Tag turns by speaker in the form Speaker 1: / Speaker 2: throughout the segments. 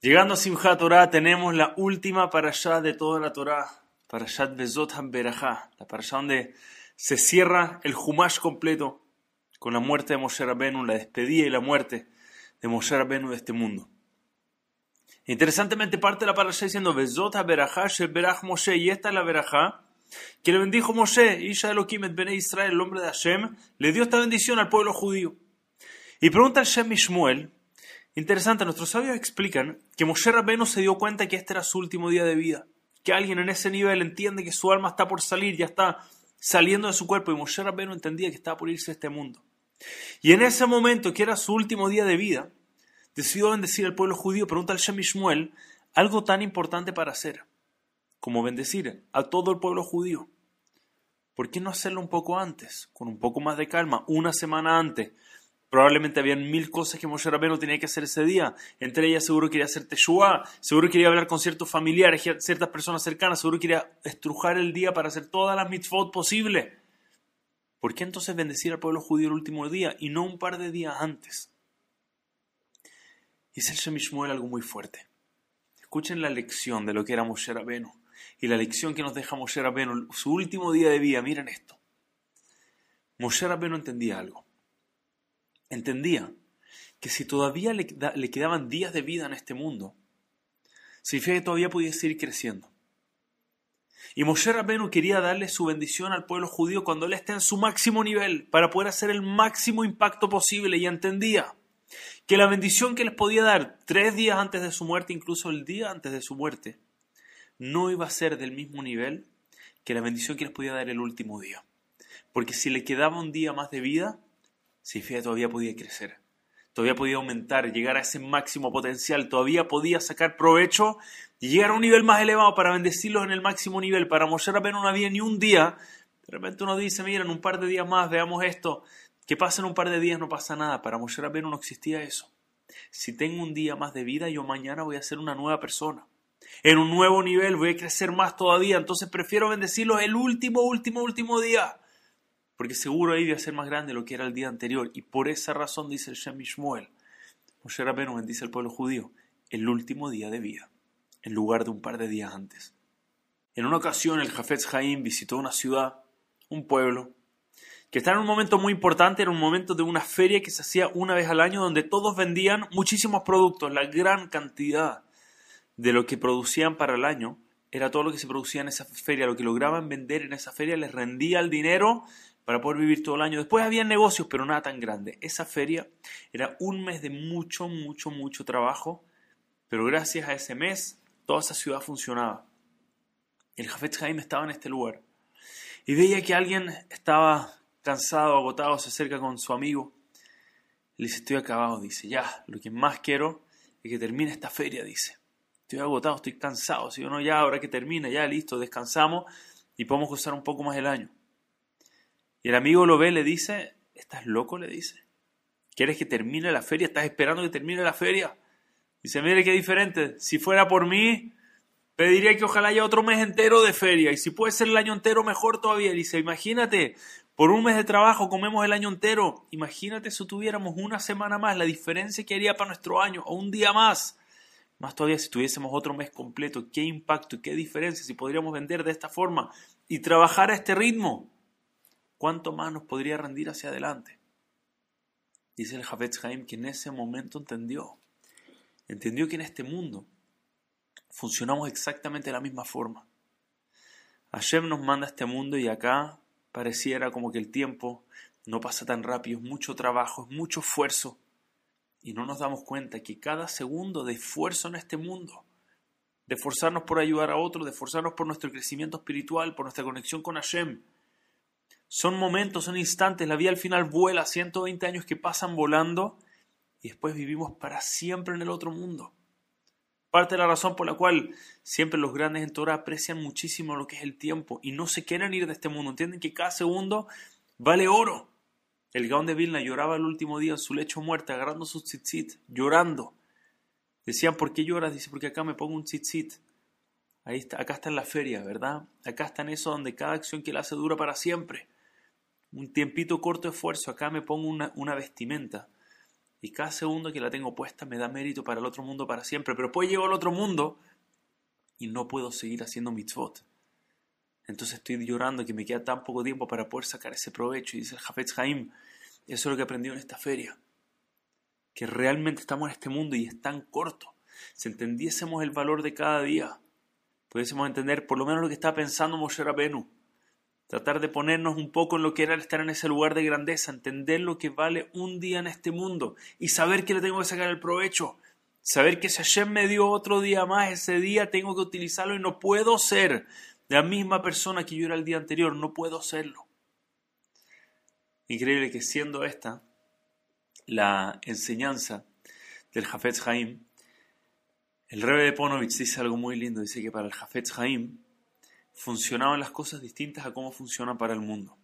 Speaker 1: Llegando a Simchat Torah tenemos la última parashá de toda la Torah, parashat Bezot HaBerajá, la parashá donde se cierra el Humash completo con la muerte de Moshe Rabbeinu, la despedida y la muerte de Moshe Rabbeinu de este mundo. Interesantemente parte de la parashá diciendo Bezot HaBerajá Sheberach Moshe, y esta es la Berajá que le bendijo Moshe, Isha Elohim et Bene Israel, el hombre de Hashem, le dio esta bendición al pueblo judío. Y pregunta el Shem Mishmuel, Interesante, nuestros sabios explican que Moshe Rabbeinu se dio cuenta que este era su último día de vida, que alguien en ese nivel entiende que su alma está por salir, ya está saliendo de su cuerpo, y Moshe Rabbeinu entendía que estaba por irse de este mundo. Y en ese momento, que era su último día de vida, decidió bendecir al pueblo judío, pregunta al Shem Ishmuel, algo tan importante para hacer, como bendecir a todo el pueblo judío. ¿Por qué no hacerlo un poco antes, con un poco más de calma, una semana antes, Probablemente habían mil cosas que Moshe Rabbeinu tenía que hacer ese día. Entre ellas seguro quería hacer Teshua, seguro quería hablar con ciertos familiares, ciertas personas cercanas, seguro quería estrujar el día para hacer todas las mitzvot posibles. ¿Por qué entonces bendecir al pueblo judío el último día y no un par de días antes? Dice el Shemishmuel algo muy fuerte. Escuchen la lección de lo que era Moshe Rabbeinu y la lección que nos deja Moshe Rabbeinu, su último día de vida. Miren esto. Moshe Rabbeinu entendía algo entendía que si todavía le, quedaban días de vida en este mundo, significa que todavía podía seguir creciendo. Y Moshe Rabbeinu quería darle su bendición al pueblo judío cuando él esté en su máximo nivel, para poder hacer el máximo impacto posible, y entendía que la bendición que les podía dar tres días antes de su muerte, incluso el día antes de su muerte, no iba a ser del mismo nivel que la bendición que les podía dar el último día. Porque si le quedaba un día más de vida, fíjate, todavía podía crecer, todavía podía aumentar, llegar a ese máximo potencial, todavía podía sacar provecho y llegar a un nivel más elevado para bendecirlos en el máximo nivel, para mostrar apenas no había ni un día. De repente uno dice, mira, en un par de días más veamos esto, que pasa en un par de días no pasa nada, para Moshe apenas no existía eso. Si tengo un día más de vida, yo mañana voy a ser una nueva persona. En un nuevo nivel voy a crecer más todavía, entonces prefiero bendecirlos el último, último, último día porque seguro ahí iba a ser más grande lo que era el día anterior. Y por esa razón dice el Shem Shmuel, Moshe Rabbeinu bendice al pueblo judío, el último día de vida, en lugar de un par de días antes. En una ocasión el Jafetz Haim visitó una ciudad, un pueblo, que estaba en un momento muy importante, era un momento de una feria que se hacía una vez al año donde todos vendían muchísimos productos, la gran cantidad de lo que producían para el año era todo lo que se producía en esa feria, lo que lograban vender en esa feria les rendía el dinero para poder vivir todo el año. Después había negocios, pero nada tan grande. Esa feria era un mes de mucho, mucho, mucho trabajo, pero gracias a ese mes toda esa ciudad funcionaba. El Jafet Jaime estaba en este lugar y veía que alguien estaba cansado, agotado, se acerca con su amigo. Le dice, estoy acabado, dice, ya, lo que más quiero es que termine esta feria, dice. Estoy agotado, estoy cansado. Si no, ya, ahora que termina, ya, listo, descansamos y podemos usar un poco más el año. Y el amigo lo ve, le dice, ¿estás loco? Le dice. ¿Quieres que termine la feria? ¿Estás esperando que termine la feria? Dice, mire qué diferente. Si fuera por mí, pediría que ojalá haya otro mes entero de feria. Y si puede ser el año entero, mejor todavía. Dice, imagínate, por un mes de trabajo comemos el año entero. Imagínate si tuviéramos una semana más, la diferencia que haría para nuestro año, o un día más. Más todavía si tuviésemos otro mes completo, qué impacto y qué diferencia si podríamos vender de esta forma y trabajar a este ritmo. ¿Cuánto más nos podría rendir hacia adelante? Dice el Javetz Haim que en ese momento entendió, entendió que en este mundo funcionamos exactamente de la misma forma. Hashem nos manda a este mundo y acá pareciera como que el tiempo no pasa tan rápido, es mucho trabajo, es mucho esfuerzo. Y no nos damos cuenta que cada segundo de esfuerzo en este mundo, de esforzarnos por ayudar a otros, de esforzarnos por nuestro crecimiento espiritual, por nuestra conexión con Hashem, son momentos, son instantes, la vida al final vuela, 120 años que pasan volando y después vivimos para siempre en el otro mundo. Parte de la razón por la cual siempre los grandes en Torah aprecian muchísimo lo que es el tiempo y no se quieren ir de este mundo. Entienden que cada segundo vale oro. El Gaón de Vilna lloraba el último día en su lecho muerte, agarrando su tzitzit, llorando. Decían, ¿por qué lloras? Dice, porque acá me pongo un tzitzit. Ahí está, acá está en la feria, ¿verdad? Acá está en eso donde cada acción que él hace dura para siempre un tiempito corto de esfuerzo, acá me pongo una, vestimenta Y cada segundo que la tengo puesta me da mérito para el otro mundo para siempre. Pero después llego al otro mundo y no puedo seguir haciendo mitzvot. Entonces estoy llorando que me queda tan poco tiempo para poder sacar ese provecho. Y dice el Jafetz Haim, eso es lo que aprendió en esta feria. Que realmente estamos en este mundo y es tan corto. Si entendiésemos el valor de cada día, pudiésemos entender por lo menos lo que está pensando Moshe Rabenu tratar de ponernos un poco en lo que era estar en ese lugar de grandeza, entender lo que vale un día en este mundo y saber que le tengo que sacar el provecho, saber que si Hashem me dio otro día más, ese día tengo que utilizarlo y no puedo ser la misma persona que yo era el día anterior, no puedo serlo. Increíble que siendo esta la enseñanza del Jafetz Haim, el Rebbe de Ponovich dice algo muy lindo, dice que para el Jafetz Haim, funcionaban las cosas distintas a cómo funcionan para el mundo.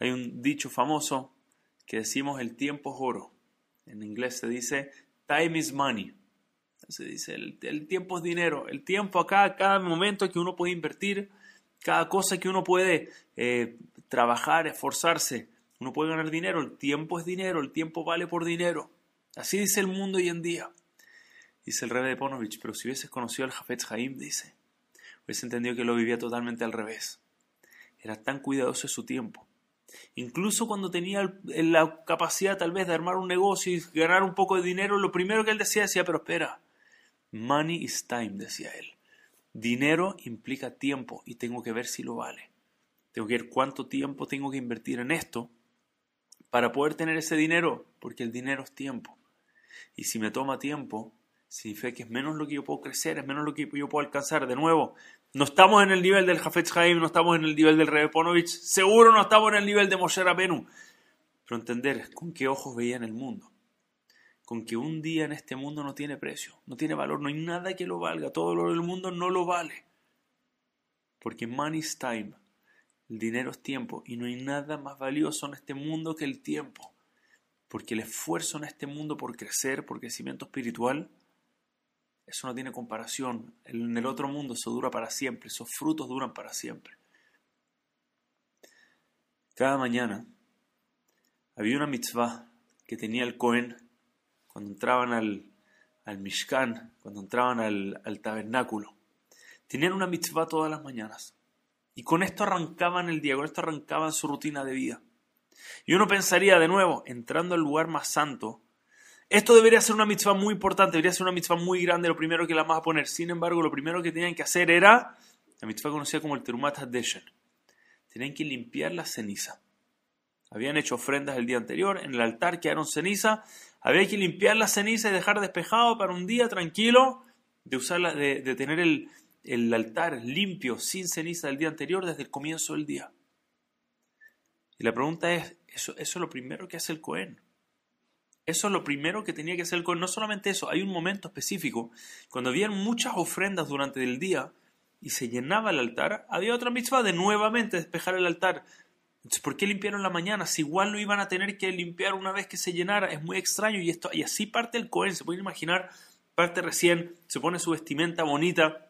Speaker 1: Hay un dicho famoso que decimos el tiempo es oro. En inglés se dice time is money. Se dice el, tiempo es dinero. El tiempo acá, cada momento que uno puede invertir, cada cosa que uno puede eh, trabajar, esforzarse, uno puede ganar dinero. El tiempo es dinero, el tiempo vale por dinero. Así dice el mundo hoy en día. Dice el rey de Ponovich, pero si hubieses conocido al Jafetz Haim, dice, hubiese entendido que lo vivía totalmente al revés. Era tan cuidadoso de su tiempo. Incluso cuando tenía la capacidad tal vez de armar un negocio y ganar un poco de dinero, lo primero que él decía decía, pero espera, money is time, decía él. Dinero implica tiempo y tengo que ver si lo vale. Tengo que ver cuánto tiempo tengo que invertir en esto para poder tener ese dinero, porque el dinero es tiempo. Y si me toma tiempo, significa que es menos lo que yo puedo crecer, es menos lo que yo puedo alcanzar. De nuevo, no estamos en el nivel del Jafetz Haim, no estamos en el nivel del Rebbe Ponovich, seguro no estamos en el nivel de Moshe Rabenu. Pero entender con qué ojos veían el mundo. Con que un día en este mundo no tiene precio, no tiene valor, no hay nada que lo valga, todo lo del mundo no lo vale. Porque money is time, el dinero es tiempo, y no hay nada más valioso en este mundo que el tiempo. Porque el esfuerzo en este mundo por crecer, por crecimiento espiritual, eso no tiene comparación. En el otro mundo eso dura para siempre, esos frutos duran para siempre. Cada mañana había una mitzvah que tenía el Cohen cuando entraban al, al Mishkan, cuando entraban al, al tabernáculo. Tenían una mitzvah todas las mañanas. Y con esto arrancaban el día, con esto arrancaban su rutina de vida. Y uno pensaría de nuevo, entrando al lugar más santo, esto debería ser una mitzvah muy importante, debería ser una mitzvah muy grande, lo primero que la vas a poner. Sin embargo, lo primero que tenían que hacer era la mitzvah conocida como el Terumat HaDeshen. Tenían que limpiar la ceniza. Habían hecho ofrendas el día anterior, en el altar quedaron ceniza. Había que limpiar la ceniza y dejar despejado para un día tranquilo de, usarla, de, tener el, el altar limpio, sin ceniza del día anterior desde el comienzo del día. Y la pregunta es, ¿eso, eso es lo primero que hace el Cohen? Eso es lo primero que tenía que hacer el Cohen. No solamente eso, hay un momento específico. Cuando habían muchas ofrendas durante el día y se llenaba el altar, había otra mitzvah de nuevamente despejar el altar. ¿por qué limpiaron la mañana? Si igual lo iban a tener que limpiar una vez que se llenara, es muy extraño. Y, esto, y así parte el Cohen. Se pueden imaginar, parte recién, se pone su vestimenta bonita,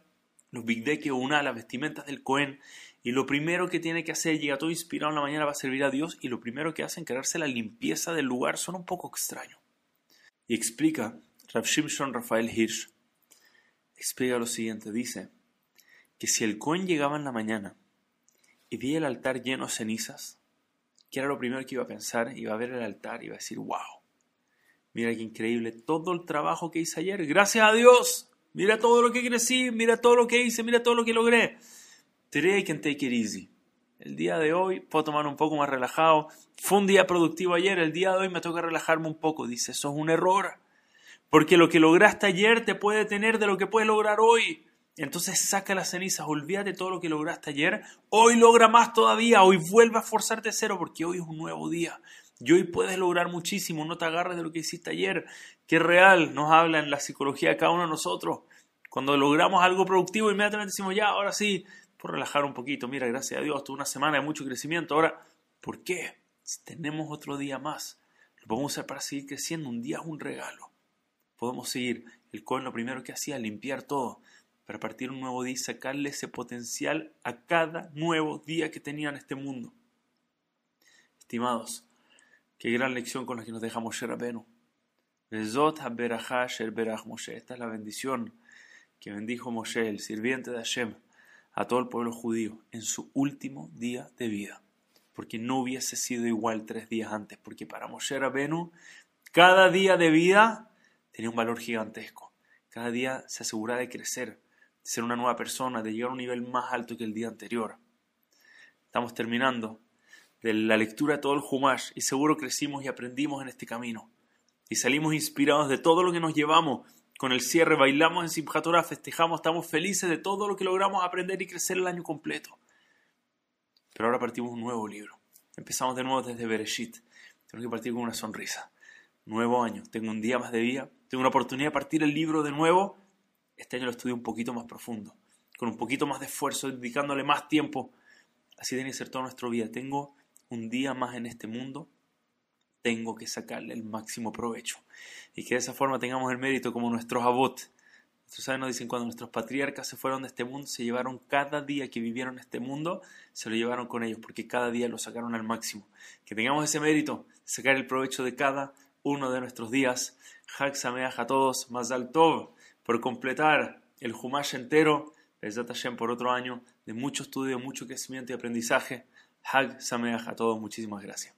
Speaker 1: los Big o una, las vestimentas del Cohen, y lo primero que tiene que hacer, llega todo inspirado en la mañana, va a servir a Dios y lo primero que hace, encargarse la limpieza del lugar, son un poco extraño. Y explica, Rav Shimshon Rafael Hirsch, explica lo siguiente, dice que si el Cohen llegaba en la mañana y veía el altar lleno de cenizas, que era lo primero que iba a pensar, iba a ver el altar y iba a decir, wow, mira qué increíble todo el trabajo que hice ayer, gracias a Dios, mira todo lo que crecí, mira todo lo que hice, mira todo lo que logré. Today I can take it easy. El día de hoy puedo tomar un poco más relajado. Fue un día productivo ayer, el día de hoy me toca relajarme un poco. Dice, eso es un error. Porque lo que lograste ayer te puede tener de lo que puedes lograr hoy. Entonces saca las cenizas, olvídate todo lo que lograste ayer. Hoy logra más todavía, hoy vuelve a forzarte cero porque hoy es un nuevo día. Y hoy puedes lograr muchísimo, no te agarres de lo que hiciste ayer, que real nos habla en la psicología cada uno de nosotros. Cuando logramos algo productivo, inmediatamente decimos, ya, ahora sí, por relajar un poquito. Mira, gracias a Dios, tuve una semana de mucho crecimiento. Ahora, ¿por qué? Si tenemos otro día más, lo podemos usar para seguir creciendo. Un día es un regalo. Podemos seguir. El Cohen lo primero que hacía, limpiar todo, para partir un nuevo día y sacarle ese potencial a cada nuevo día que tenía en este mundo. Estimados, qué gran lección con la que nos dejamos Sherabenu. Esta es la bendición que bendijo Moshe, el sirviente de Hashem, a todo el pueblo judío en su último día de vida. Porque no hubiese sido igual tres días antes. Porque para Moshe Rabenu, cada día de vida tenía un valor gigantesco. Cada día se aseguraba de crecer, de ser una nueva persona, de llegar a un nivel más alto que el día anterior. Estamos terminando de la lectura de todo el Humash y seguro crecimos y aprendimos en este camino y salimos inspirados de todo lo que nos llevamos. Con el cierre bailamos en Simchat festejamos, estamos felices de todo lo que logramos aprender y crecer el año completo. Pero ahora partimos un nuevo libro. Empezamos de nuevo desde Bereshit. Tengo que partir con una sonrisa. Nuevo año, tengo un día más de vida, tengo una oportunidad de partir el libro de nuevo. Este año lo estudio un poquito más profundo, con un poquito más de esfuerzo, dedicándole más tiempo. Así tiene que ser toda nuestra vida. Tengo un día más en este mundo tengo que sacarle el máximo provecho. Y que de esa forma tengamos el mérito como nuestros abot. Nuestros sabios nos dicen cuando nuestros patriarcas se fueron de este mundo, se llevaron cada día que vivieron este mundo, se lo llevaron con ellos, porque cada día lo sacaron al máximo. Que tengamos ese mérito, sacar el provecho de cada uno de nuestros días. Sameach a todos, Mazal Tov, por completar el Humash entero, Bezat Hashem por otro año de mucho estudio, mucho crecimiento y aprendizaje. Hag Sameach a todos, muchísimas gracias.